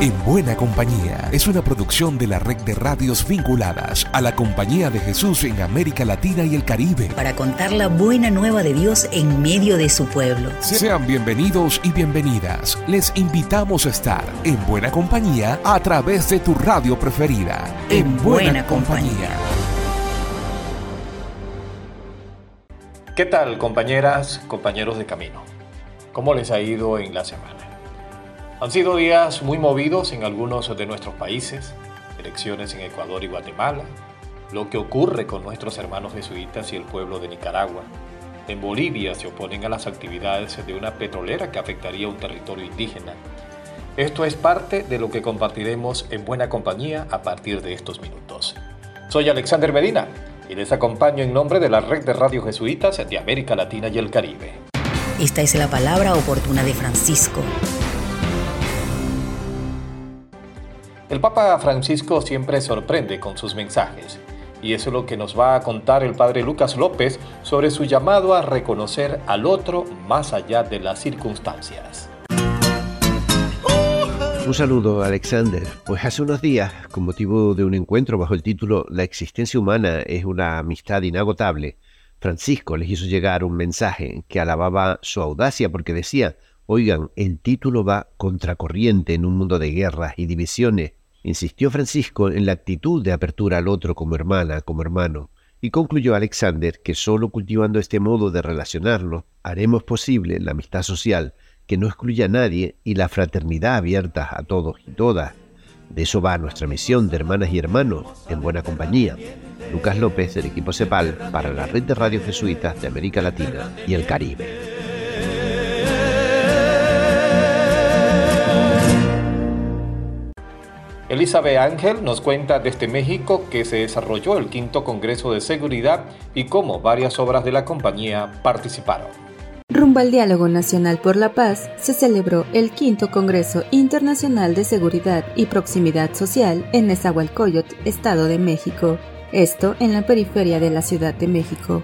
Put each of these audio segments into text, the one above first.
En Buena Compañía es una producción de la red de radios vinculadas a la Compañía de Jesús en América Latina y el Caribe. Para contar la buena nueva de Dios en medio de su pueblo. Sean bienvenidos y bienvenidas. Les invitamos a estar en Buena Compañía a través de tu radio preferida. En, Buena, compañía. ¿Qué tal compañeras, compañeros de camino? ¿Cómo les ha ido en la semana? Han sido días muy movidos en algunos de nuestros países, elecciones en Ecuador y Guatemala, lo que ocurre con nuestros hermanos jesuitas y el pueblo de Nicaragua. En Bolivia se oponen a las actividades de una petrolera que afectaría un territorio indígena. Esto es parte de lo que compartiremos en buena compañía a partir de estos minutos. Soy Alexander Medina y les acompaño en nombre de la red de radio jesuitas de América Latina y el Caribe. Esta es la palabra oportuna de Francisco. El Papa Francisco siempre sorprende con sus mensajes, y eso es lo que nos va a contar el Padre Lucas López sobre su llamado a reconocer al otro más allá de las circunstancias. Un saludo, Alexander. Pues hace unos días, con motivo de un encuentro bajo el título La existencia humana es una amistad inagotable, Francisco les hizo llegar un mensaje que alababa su audacia porque decía, oigan, el título va contracorriente en un mundo de guerras y divisiones Insistió Francisco en la actitud de apertura al otro como hermana, como hermano, y concluyó Alexander que solo cultivando este modo de relacionarnos haremos posible la amistad social que no excluya a nadie y la fraternidad abierta a todos y todas. De eso va nuestra misión de hermanas y hermanos en buena compañía. Lucas López del equipo CEPAL para la red de radio jesuitas de América Latina y el Caribe. Elizabeth Ángel nos cuenta desde México que se desarrolló el quinto Congreso de Seguridad y cómo varias obras de la compañía participaron. Rumbo al Diálogo Nacional por la Paz, se celebró el quinto Congreso Internacional de Seguridad y Proximidad Social en Nezahualcóyotl, Estado de México, esto en la periferia de la Ciudad de México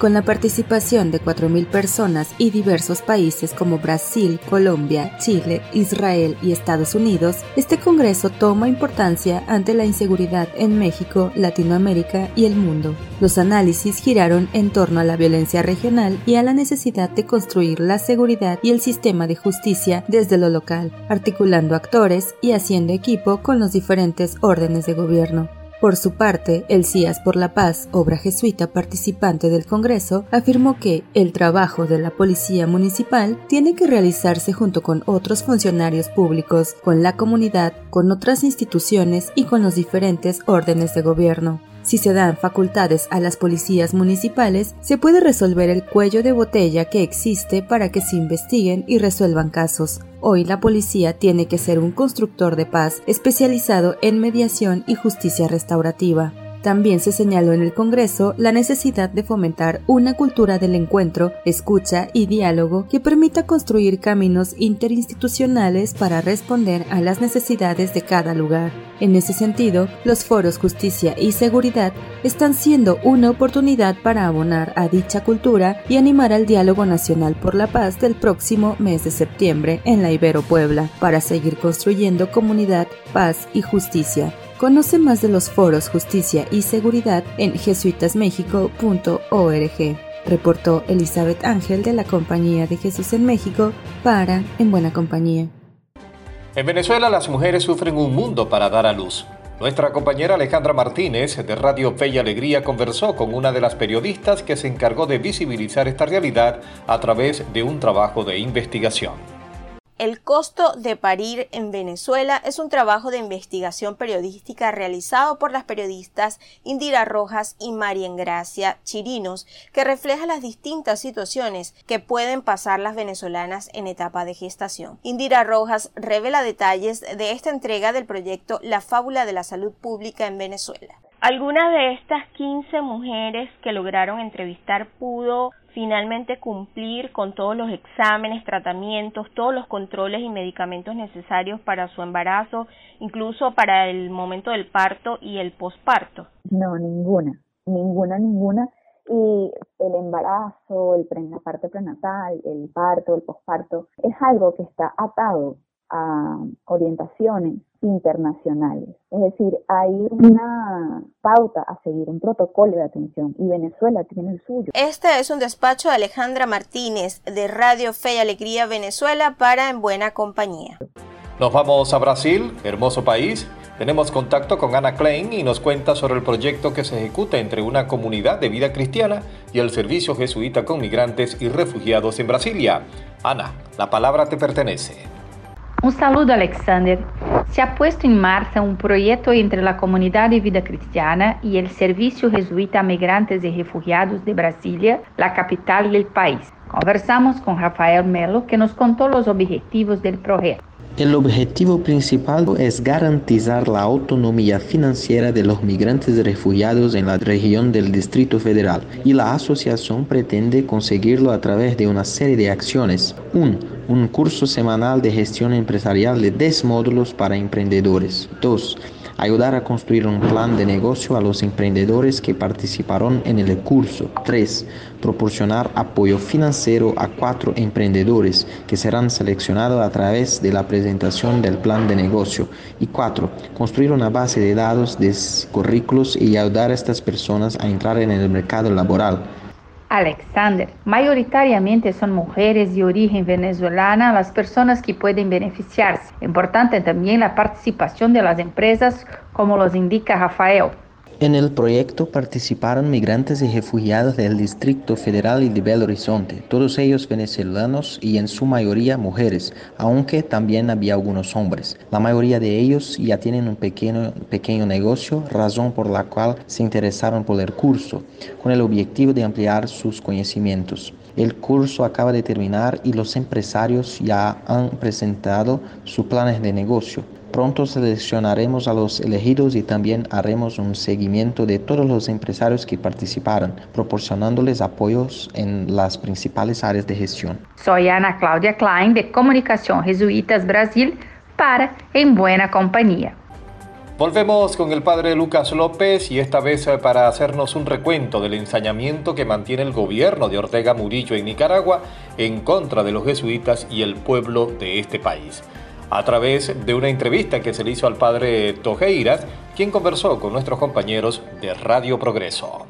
con la participación de 4.000 personas y diversos países como Brasil, Colombia, Chile, Israel y Estados Unidos, este Congreso toma importancia ante la inseguridad en México, Latinoamérica y el mundo. Los análisis giraron en torno a la violencia regional y a la necesidad de construir la seguridad y el sistema de justicia desde lo local, articulando actores y haciendo equipo con los diferentes órdenes de gobierno. Por su parte, el CIAS por la Paz, obra jesuita participante del Congreso, afirmó que el trabajo de la Policía Municipal tiene que realizarse junto con otros funcionarios públicos, con la comunidad, con otras instituciones y con los diferentes órdenes de gobierno. Si se dan facultades a las policías municipales, se puede resolver el cuello de botella que existe para que se investiguen y resuelvan casos. Hoy la policía tiene que ser un constructor de paz especializado en mediación y justicia restaurativa. También se señaló en el Congreso la necesidad de fomentar una cultura del encuentro, escucha y diálogo que permita construir caminos interinstitucionales para responder a las necesidades de cada lugar. En ese sentido, los foros Justicia y Seguridad están siendo una oportunidad para abonar a dicha cultura y animar al diálogo nacional por la paz del próximo mes de septiembre en la Ibero Puebla, para seguir construyendo comunidad, paz y justicia. Conoce más de los foros Justicia y Seguridad en jesuitasmexico.org. Reportó Elizabeth Ángel de la Compañía de Jesús en México para En Buena Compañía. En Venezuela las mujeres sufren un mundo para dar a luz. Nuestra compañera Alejandra Martínez de Radio Fe y Alegría conversó con una de las periodistas que se encargó de visibilizar esta realidad a través de un trabajo de investigación. El costo de parir en Venezuela es un trabajo de investigación periodística realizado por las periodistas Indira Rojas y María Gracia Chirinos, que refleja las distintas situaciones que pueden pasar las venezolanas en etapa de gestación. Indira Rojas revela detalles de esta entrega del proyecto La Fábula de la Salud Pública en Venezuela. Algunas de estas 15 mujeres que lograron entrevistar pudo finalmente cumplir con todos los exámenes, tratamientos, todos los controles y medicamentos necesarios para su embarazo, incluso para el momento del parto y el posparto? No, ninguna, ninguna, ninguna. Y el embarazo, el la parte prenatal, el parto, el posparto, es algo que está atado a orientaciones internacionales. Es decir, hay una pauta a seguir, un protocolo de atención y Venezuela tiene el suyo. Este es un despacho de Alejandra Martínez de Radio Fe y Alegría Venezuela para En Buena Compañía. Nos vamos a Brasil, hermoso país. Tenemos contacto con Ana Klein y nos cuenta sobre el proyecto que se ejecuta entre una comunidad de vida cristiana y el servicio jesuita con migrantes y refugiados en Brasilia. Ana, la palabra te pertenece. Un saludo, Alexander. Se ha puesto en marcha un proyecto entre la Comunidad de Vida Cristiana y el Servicio Jesuita a Migrantes y Refugiados de Brasilia, la capital del país. Conversamos con Rafael Melo, que nos contó los objetivos del proyecto. El objetivo principal es garantizar la autonomía financiera de los migrantes refugiados en la región del Distrito Federal y la asociación pretende conseguirlo a través de una serie de acciones. 1. Un curso semanal de gestión empresarial de 10 módulos para emprendedores. 2 ayudar a construir un plan de negocio a los emprendedores que participaron en el curso. 3. Proporcionar apoyo financiero a cuatro emprendedores que serán seleccionados a través de la presentación del plan de negocio. Y 4. Construir una base de datos de currículos y ayudar a estas personas a entrar en el mercado laboral. Alexander. Mayoritariamente son mujeres de origen venezolana las personas que pueden beneficiarse. Importante también la participación de las empresas, como los indica Rafael. En el proyecto participaron migrantes y refugiados del Distrito Federal y de Belo Horizonte, todos ellos venezolanos y en su mayoría mujeres, aunque también había algunos hombres. La mayoría de ellos ya tienen un pequeño, pequeño negocio, razón por la cual se interesaron por el curso, con el objetivo de ampliar sus conocimientos. El curso acaba de terminar y los empresarios ya han presentado sus planes de negocio. Pronto seleccionaremos a los elegidos y también haremos un seguimiento de todos los empresarios que participaron, proporcionándoles apoyos en las principales áreas de gestión. Soy Ana Claudia Klein de Comunicación Jesuitas Brasil para En Buena Compañía. Volvemos con el padre Lucas López y esta vez para hacernos un recuento del ensañamiento que mantiene el gobierno de Ortega Murillo en Nicaragua en contra de los jesuitas y el pueblo de este país a través de una entrevista que se le hizo al padre Tojeiras, quien conversó con nuestros compañeros de Radio Progreso.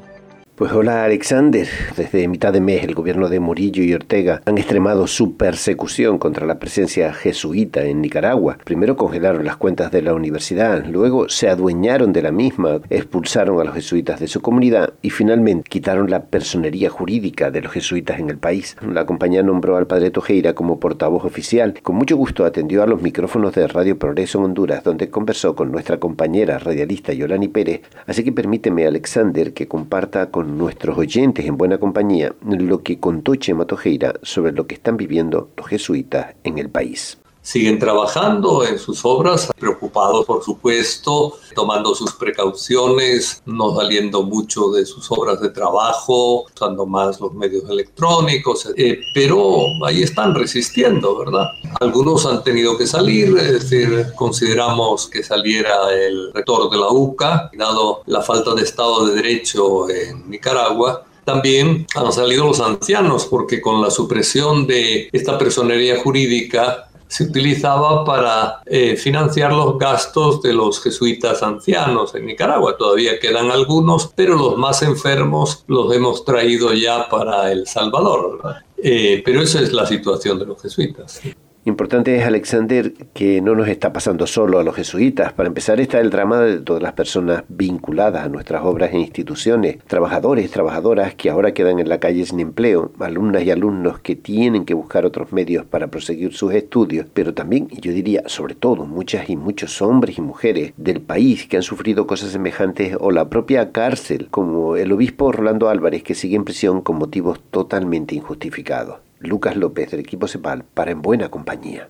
Pues hola Alexander, desde mitad de mes el gobierno de Murillo y Ortega han extremado su persecución contra la presencia jesuita en Nicaragua. Primero congelaron las cuentas de la universidad, luego se adueñaron de la misma, expulsaron a los jesuitas de su comunidad y finalmente quitaron la personería jurídica de los jesuitas en el país. La compañía nombró al padre Tojeira como portavoz oficial. Con mucho gusto atendió a los micrófonos de Radio Progreso en Honduras, donde conversó con nuestra compañera radialista Yolani Pérez. Así que permíteme Alexander que comparta con nuestros oyentes en buena compañía lo que contó Chema Tojeira sobre lo que están viviendo los jesuitas en el país siguen trabajando en sus obras, preocupados por supuesto, tomando sus precauciones, no saliendo mucho de sus obras de trabajo, usando más los medios electrónicos, eh, pero ahí están resistiendo, ¿verdad? Algunos han tenido que salir, es decir, consideramos que saliera el rector de la UCA, dado la falta de Estado de Derecho en Nicaragua, también han salido los ancianos, porque con la supresión de esta personería jurídica se utilizaba para eh, financiar los gastos de los jesuitas ancianos en Nicaragua. Todavía quedan algunos, pero los más enfermos los hemos traído ya para El Salvador. Eh, pero esa es la situación de los jesuitas. Importante es, Alexander, que no nos está pasando solo a los jesuitas. Para empezar está el drama de todas las personas vinculadas a nuestras obras e instituciones, trabajadores, trabajadoras que ahora quedan en la calle sin empleo, alumnas y alumnos que tienen que buscar otros medios para proseguir sus estudios, pero también, y yo diría, sobre todo, muchas y muchos hombres y mujeres del país que han sufrido cosas semejantes o la propia cárcel, como el obispo Rolando Álvarez que sigue en prisión con motivos totalmente injustificados. Lucas López del equipo CEPAL para En Buena Compañía.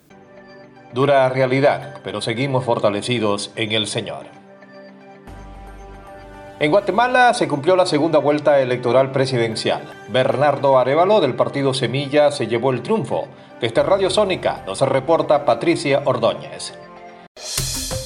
Dura realidad, pero seguimos fortalecidos en el Señor. En Guatemala se cumplió la segunda vuelta electoral presidencial. Bernardo Arevalo del partido Semilla se llevó el triunfo. Desde Radio Sónica nos reporta Patricia Ordóñez.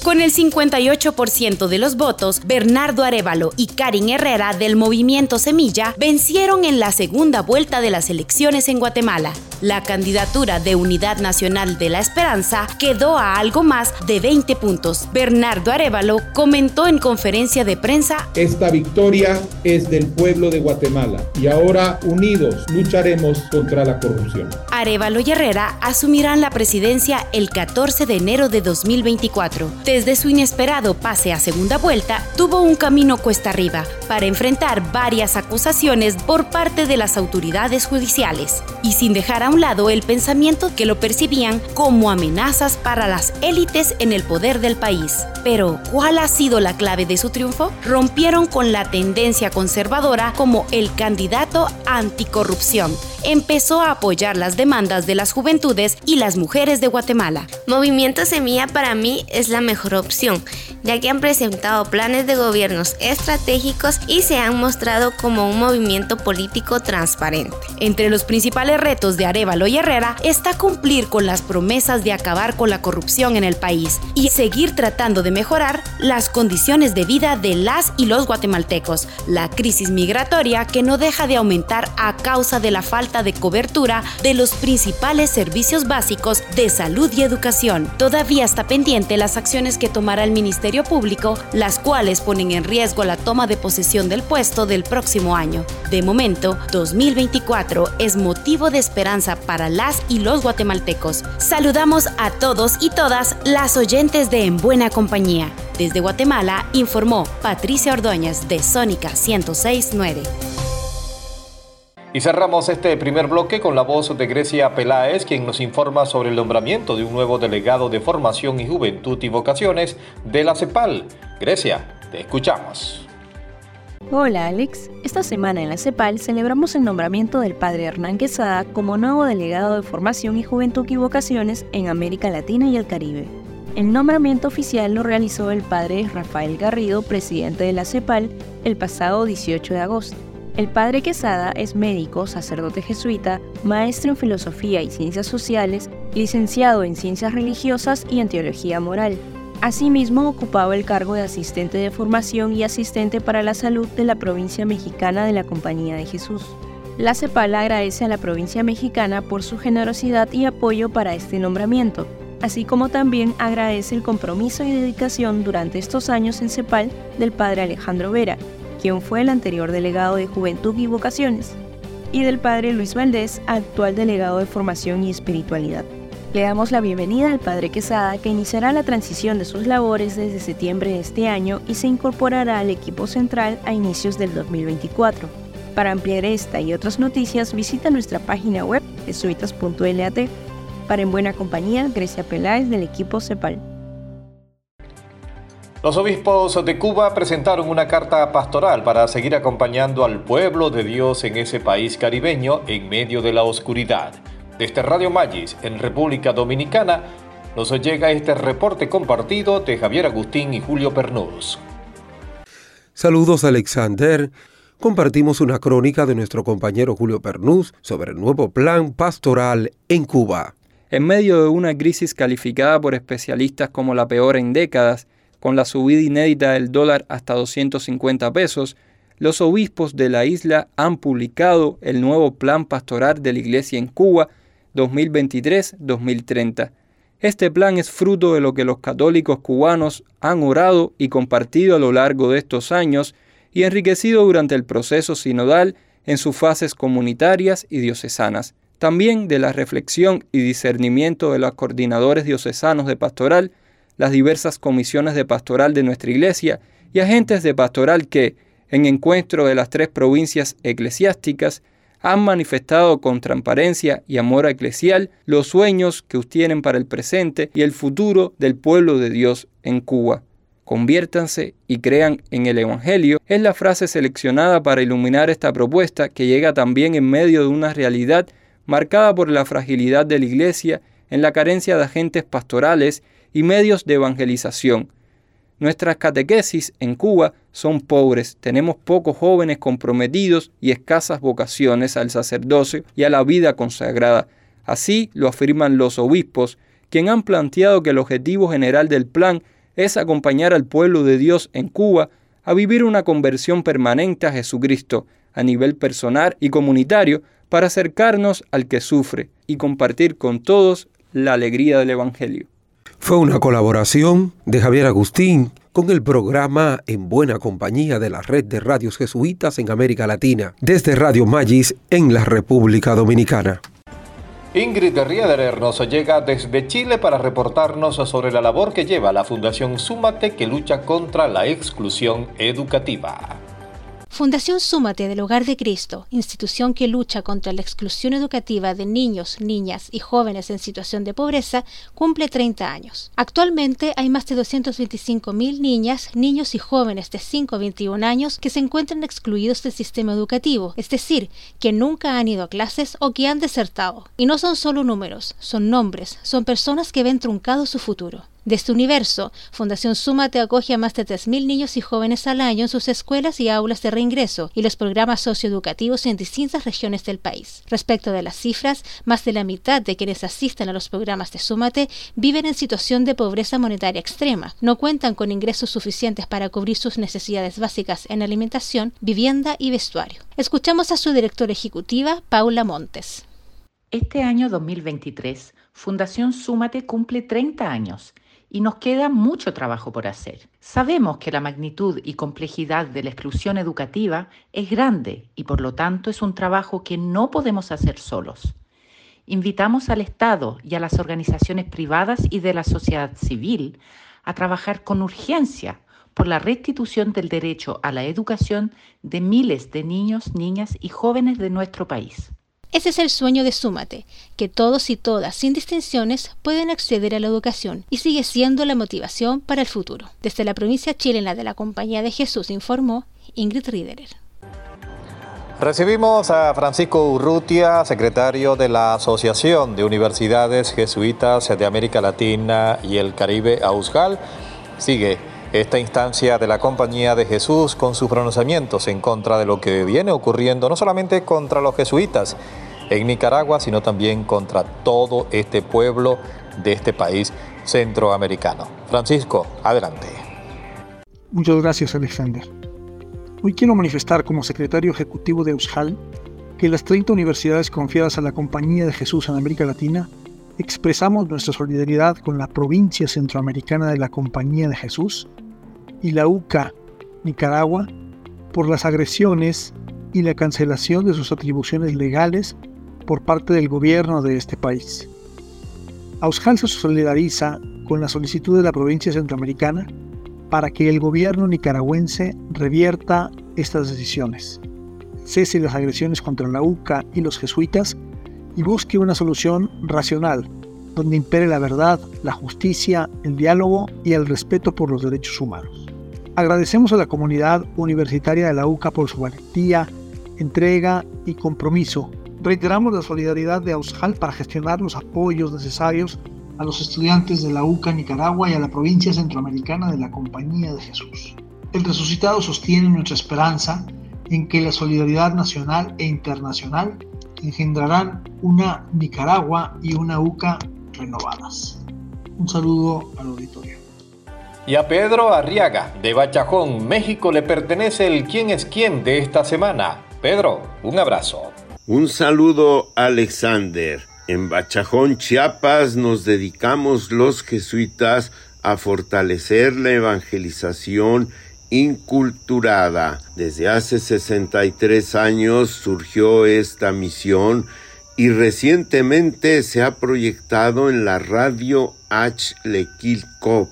Con el 58% de los votos, Bernardo Arevalo y Karin Herrera del movimiento Semilla vencieron en la segunda vuelta de las elecciones en Guatemala. La candidatura de Unidad Nacional de la Esperanza quedó a algo más de 20 puntos. Bernardo Arevalo comentó en conferencia de prensa, Esta victoria es del pueblo de Guatemala y ahora unidos lucharemos contra la corrupción. Arevalo y Herrera asumirán la presidencia el 14 de enero de 2024. Desde su inesperado pase a segunda vuelta, tuvo un camino cuesta arriba para enfrentar varias acusaciones por parte de las autoridades judiciales y sin dejar a un lado el pensamiento que lo percibían como amenazas para las élites en el poder del país. Pero, ¿cuál ha sido la clave de su triunfo? Rompieron con la tendencia conservadora como el candidato anticorrupción. Empezó a apoyar las demandas de las juventudes y las mujeres de Guatemala. Movimiento Semilla para mí es la mejor opción, ya que han presentado planes de gobiernos estratégicos y se han mostrado como un movimiento político transparente. Entre los principales retos de Arevalo y Herrera está cumplir con las promesas de acabar con la corrupción en el país y seguir tratando de mejorar las condiciones de vida de las y los guatemaltecos, la crisis migratoria que no deja de aumentar a causa de la falta de cobertura de los principales servicios básicos de salud y educación. Todavía está pendiente las acciones que tomará el Ministerio Público, las cuales ponen en riesgo la toma de posesión del puesto del próximo año. De momento, 2024 es motivo de esperanza para las y los guatemaltecos. Saludamos a todos y todas las oyentes de En Buena Compañía. Desde Guatemala informó Patricia Ordóñez de Sónica 1069. Y cerramos este primer bloque con la voz de Grecia Peláez, quien nos informa sobre el nombramiento de un nuevo delegado de formación y juventud y vocaciones de la CEPAL. Grecia, te escuchamos. Hola Alex, esta semana en la CEPAL celebramos el nombramiento del padre Hernán Quesada como nuevo delegado de formación y juventud y vocaciones en América Latina y el Caribe. El nombramiento oficial lo realizó el padre Rafael Garrido, presidente de la CEPAL, el pasado 18 de agosto. El padre Quesada es médico, sacerdote jesuita, maestro en filosofía y ciencias sociales, licenciado en ciencias religiosas y en teología moral. Asimismo, ocupaba el cargo de asistente de formación y asistente para la salud de la provincia mexicana de la Compañía de Jesús. La CEPAL agradece a la provincia mexicana por su generosidad y apoyo para este nombramiento, así como también agradece el compromiso y dedicación durante estos años en CEPAL del padre Alejandro Vera, quien fue el anterior delegado de Juventud y Vocaciones, y del padre Luis Valdés, actual delegado de Formación y Espiritualidad. Le damos la bienvenida al padre Quesada, que iniciará la transición de sus labores desde septiembre de este año y se incorporará al equipo central a inicios del 2024. Para ampliar esta y otras noticias, visita nuestra página web jesuitas.lat. Para En Buena Compañía, Grecia Peláez del equipo CEPAL. Los obispos de Cuba presentaron una carta pastoral para seguir acompañando al pueblo de Dios en ese país caribeño en medio de la oscuridad. Desde Radio Magis, en República Dominicana, nos llega este reporte compartido de Javier Agustín y Julio Pernús. Saludos Alexander. Compartimos una crónica de nuestro compañero Julio Pernús sobre el nuevo plan pastoral en Cuba. En medio de una crisis calificada por especialistas como la peor en décadas, con la subida inédita del dólar hasta 250 pesos, los obispos de la isla han publicado el nuevo Plan Pastoral de la Iglesia en Cuba 2023-2030. Este plan es fruto de lo que los católicos cubanos han orado y compartido a lo largo de estos años y enriquecido durante el proceso sinodal en sus fases comunitarias y diocesanas. También de la reflexión y discernimiento de los coordinadores diocesanos de pastoral, las diversas comisiones de pastoral de nuestra iglesia y agentes de pastoral que, en encuentro de las tres provincias eclesiásticas, han manifestado con transparencia y amor eclesial los sueños que tienen para el presente y el futuro del pueblo de Dios en Cuba. Conviértanse y crean en el Evangelio es la frase seleccionada para iluminar esta propuesta que llega también en medio de una realidad marcada por la fragilidad de la Iglesia en la carencia de agentes pastorales y medios de evangelización. Nuestras catequesis en Cuba son pobres, tenemos pocos jóvenes comprometidos y escasas vocaciones al sacerdocio y a la vida consagrada. Así lo afirman los obispos, quien han planteado que el objetivo general del plan es acompañar al pueblo de Dios en Cuba a vivir una conversión permanente a Jesucristo, a nivel personal y comunitario para acercarnos al que sufre y compartir con todos la alegría del Evangelio. Fue una colaboración de Javier Agustín con el programa En Buena Compañía de la Red de Radios Jesuitas en América Latina, desde Radio Magis en la República Dominicana. Ingrid Riederer nos llega desde Chile para reportarnos sobre la labor que lleva la Fundación Súmate que lucha contra la exclusión educativa. Fundación Súmate del Hogar de Cristo, institución que lucha contra la exclusión educativa de niños, niñas y jóvenes en situación de pobreza, cumple 30 años. Actualmente hay más de 225.000 niñas, niños y jóvenes de 5 a 21 años que se encuentran excluidos del sistema educativo, es decir, que nunca han ido a clases o que han desertado. Y no son solo números, son nombres, son personas que ven truncado su futuro. De este universo, Fundación Súmate acoge a más de 3.000 niños y jóvenes al año en sus escuelas y aulas de reingreso y los programas socioeducativos en distintas regiones del país. Respecto de las cifras, más de la mitad de quienes asisten a los programas de Súmate viven en situación de pobreza monetaria extrema, no cuentan con ingresos suficientes para cubrir sus necesidades básicas en alimentación, vivienda y vestuario. Escuchamos a su directora ejecutiva, Paula Montes. Este año 2023, Fundación Súmate cumple 30 años y nos queda mucho trabajo por hacer. Sabemos que la magnitud y complejidad de la exclusión educativa es grande y por lo tanto es un trabajo que no podemos hacer solos. Invitamos al Estado y a las organizaciones privadas y de la sociedad civil a trabajar con urgencia por la restitución del derecho a la educación de miles de niños, niñas y jóvenes de nuestro país. Ese es el sueño de Súmate, que todos y todas, sin distinciones, pueden acceder a la educación y sigue siendo la motivación para el futuro. Desde la provincia chilena de la Compañía de Jesús informó Ingrid Riederer. Recibimos a Francisco Urrutia, secretario de la Asociación de Universidades Jesuitas de América Latina y el Caribe, AUSGAL. Sigue esta instancia de la Compañía de Jesús con sus pronunciamientos en contra de lo que viene ocurriendo, no solamente contra los jesuitas en Nicaragua, sino también contra todo este pueblo de este país centroamericano. Francisco, adelante. Muchas gracias, Alexander. Hoy quiero manifestar como secretario ejecutivo de USJAL que las 30 universidades confiadas a la Compañía de Jesús en América Latina expresamos nuestra solidaridad con la provincia centroamericana de la Compañía de Jesús y la UCA Nicaragua por las agresiones y la cancelación de sus atribuciones legales por parte del gobierno de este país. Ausjal se solidariza con la solicitud de la provincia centroamericana para que el gobierno nicaragüense revierta estas decisiones, cese las agresiones contra la UCA y los jesuitas y busque una solución racional, donde impere la verdad, la justicia, el diálogo y el respeto por los derechos humanos. Agradecemos a la comunidad universitaria de la UCA por su valentía, entrega y compromiso. Reiteramos la solidaridad de Ausjal para gestionar los apoyos necesarios a los estudiantes de la UCA Nicaragua y a la provincia centroamericana de la Compañía de Jesús. El resucitado sostiene nuestra esperanza en que la solidaridad nacional e internacional engendrarán una Nicaragua y una UCA renovadas. Un saludo al auditorio. Y a Pedro Arriaga, de Bachajón, México, le pertenece el quién es quién de esta semana. Pedro, un abrazo. Un saludo, Alexander. En Bachajón, Chiapas, nos dedicamos los jesuitas a fortalecer la evangelización inculturada. Desde hace 63 años surgió esta misión y recientemente se ha proyectado en la radio H-Lekilkop,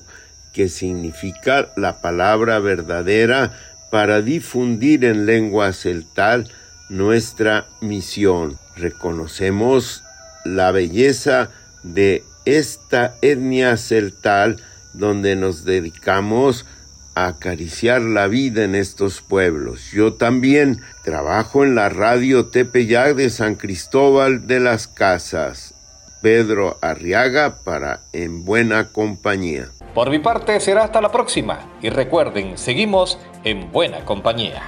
que significa la palabra verdadera para difundir en lengua celtal nuestra misión. Reconocemos la belleza de esta etnia celtal donde nos dedicamos a acariciar la vida en estos pueblos. Yo también trabajo en la radio Tepeyac de San Cristóbal de las Casas. Pedro Arriaga para En Buena Compañía. Por mi parte será hasta la próxima y recuerden, seguimos en Buena Compañía.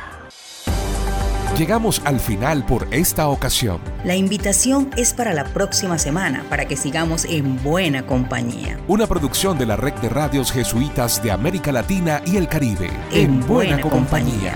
Llegamos al final por esta ocasión. La invitación es para la próxima semana para que sigamos en buena compañía. Una producción de la Red de Radios Jesuitas de América Latina y el Caribe. En, buena, compañía.